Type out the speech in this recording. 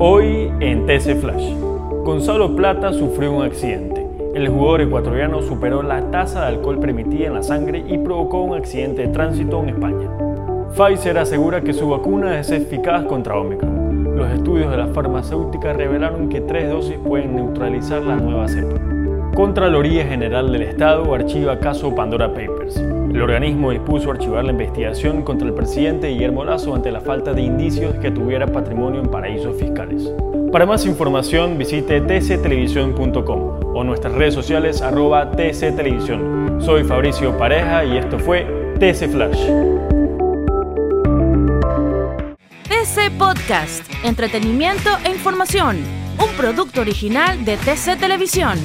Hoy en TC Flash, Gonzalo Plata sufrió un accidente. El jugador ecuatoriano superó la tasa de alcohol permitida en la sangre y provocó un accidente de tránsito en España. Pfizer asegura que su vacuna es eficaz contra Omicron. Los estudios de la farmacéutica revelaron que tres dosis pueden neutralizar la nueva cepa. Contraloría General del Estado archiva caso Pandora Papers. El organismo dispuso archivar la investigación contra el presidente Guillermo Lazo ante la falta de indicios que tuviera patrimonio en paraísos fiscales. Para más información visite tctelevisión.com o nuestras redes sociales arroba tctelevisión. Soy Fabricio Pareja y esto fue TC Flash. TC Podcast, entretenimiento e información, un producto original de TC Televisión.